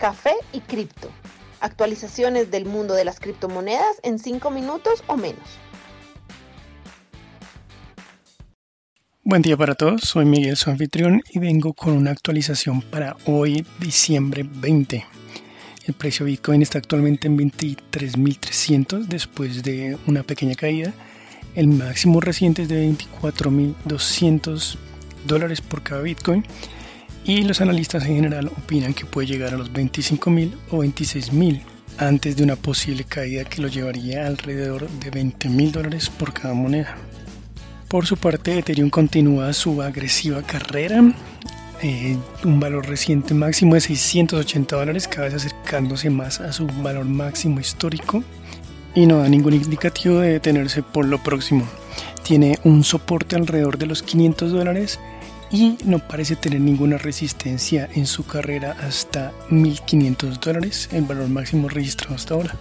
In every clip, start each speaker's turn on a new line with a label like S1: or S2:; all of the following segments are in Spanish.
S1: café y cripto. Actualizaciones del mundo de las criptomonedas en 5 minutos o menos.
S2: Buen día para todos, soy Miguel, su anfitrión, y vengo con una actualización para hoy, diciembre 20. El precio Bitcoin está actualmente en 23.300 después de una pequeña caída. El máximo reciente es de 24.200 dólares por cada Bitcoin y los analistas en general opinan que puede llegar a los 25.000 o 26.000 antes de una posible caída que lo llevaría alrededor de 20.000 dólares por cada moneda. Por su parte, Ethereum continúa su agresiva carrera, eh, un valor reciente máximo de 680 dólares, cada vez acercándose más a su valor máximo histórico y no da ningún indicativo de detenerse por lo próximo. Tiene un soporte alrededor de los 500 dólares y no parece tener ninguna resistencia en su carrera hasta 1500 dólares, el valor máximo registrado hasta ahora.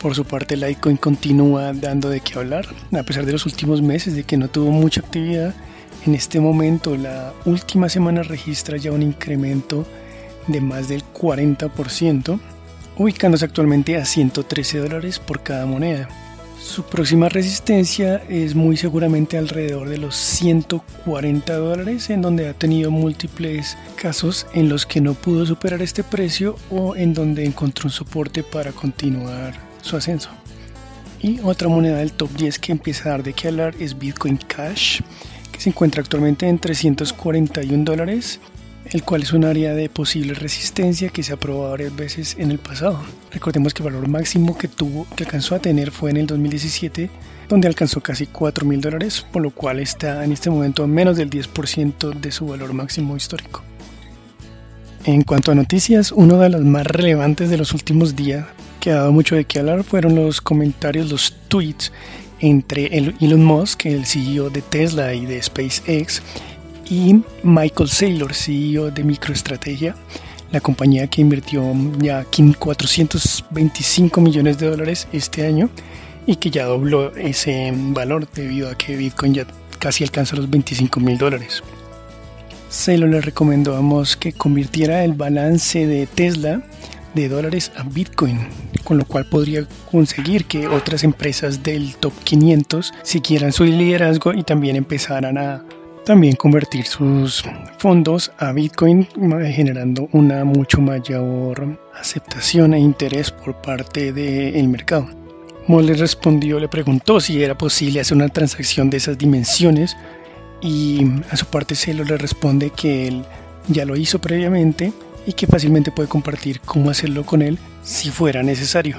S2: Por su parte, Litecoin continúa dando de qué hablar, a pesar de los últimos meses de que no tuvo mucha actividad. En este momento, la última semana registra ya un incremento de más del 40%, ubicándose actualmente a 113 dólares por cada moneda. Su próxima resistencia es muy seguramente alrededor de los 140 dólares, en donde ha tenido múltiples casos en los que no pudo superar este precio o en donde encontró un soporte para continuar su ascenso. Y otra moneda del top 10 que empieza a dar de qué hablar es Bitcoin Cash, que se encuentra actualmente en 341 dólares el cual es un área de posible resistencia que se ha probado varias veces en el pasado. Recordemos que el valor máximo que tuvo, que alcanzó a tener fue en el 2017, donde alcanzó casi 4 mil dólares, por lo cual está en este momento a menos del 10% de su valor máximo histórico. En cuanto a noticias, uno de las más relevantes de los últimos días que ha dado mucho de qué hablar fueron los comentarios, los tweets entre Elon Musk, el CEO de Tesla y de SpaceX, y Michael Saylor, CEO de MicroEstrategia, la compañía que invirtió ya 425 millones de dólares este año y que ya dobló ese valor debido a que Bitcoin ya casi alcanza los 25 mil dólares. Saylor le recomendó que convirtiera el balance de Tesla de dólares a Bitcoin, con lo cual podría conseguir que otras empresas del top 500 siguieran su liderazgo y también empezaran a también convertir sus fondos a Bitcoin generando una mucho mayor aceptación e interés por parte del mercado. Moll respondió, le preguntó si era posible hacer una transacción de esas dimensiones y a su parte Celo le responde que él ya lo hizo previamente y que fácilmente puede compartir cómo hacerlo con él si fuera necesario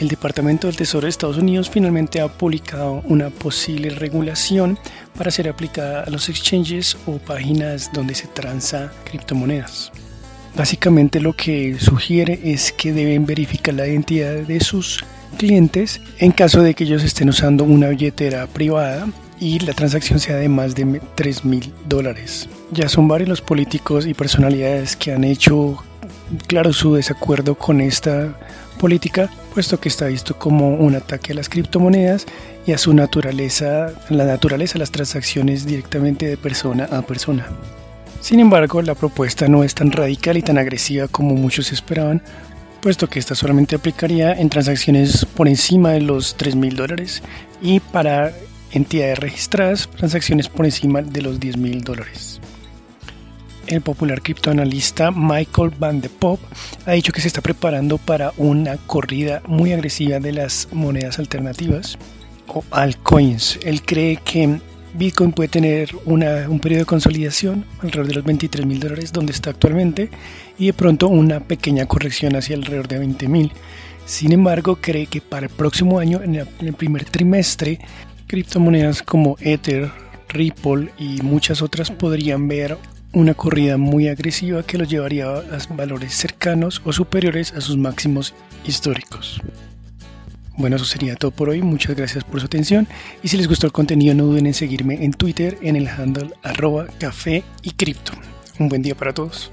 S2: el Departamento del Tesoro de Estados Unidos finalmente ha publicado una posible regulación para ser aplicada a los exchanges o páginas donde se transa criptomonedas. Básicamente lo que sugiere es que deben verificar la identidad de sus clientes en caso de que ellos estén usando una billetera privada y la transacción sea de más de 3 mil dólares. Ya son varios los políticos y personalidades que han hecho claro su desacuerdo con esta política, puesto que está visto como un ataque a las criptomonedas y a su naturaleza, la naturaleza las transacciones directamente de persona a persona. Sin embargo, la propuesta no es tan radical y tan agresiva como muchos esperaban, puesto que esta solamente aplicaría en transacciones por encima de los 3 mil dólares y para entidades registradas, transacciones por encima de los 10 mil dólares el popular criptoanalista Michael Van de Pop ha dicho que se está preparando para una corrida muy agresiva de las monedas alternativas o altcoins. Él cree que Bitcoin puede tener un periodo de consolidación alrededor de los 23 mil dólares donde está actualmente y de pronto una pequeña corrección hacia alrededor de 20 mil. Sin embargo, cree que para el próximo año, en el primer trimestre, criptomonedas como Ether, Ripple y muchas otras podrían ver una corrida muy agresiva que los llevaría a valores cercanos o superiores a sus máximos históricos. Bueno, eso sería todo por hoy. Muchas gracias por su atención. Y si les gustó el contenido, no duden en seguirme en Twitter en el handle arroba café y cripto. Un buen día para todos.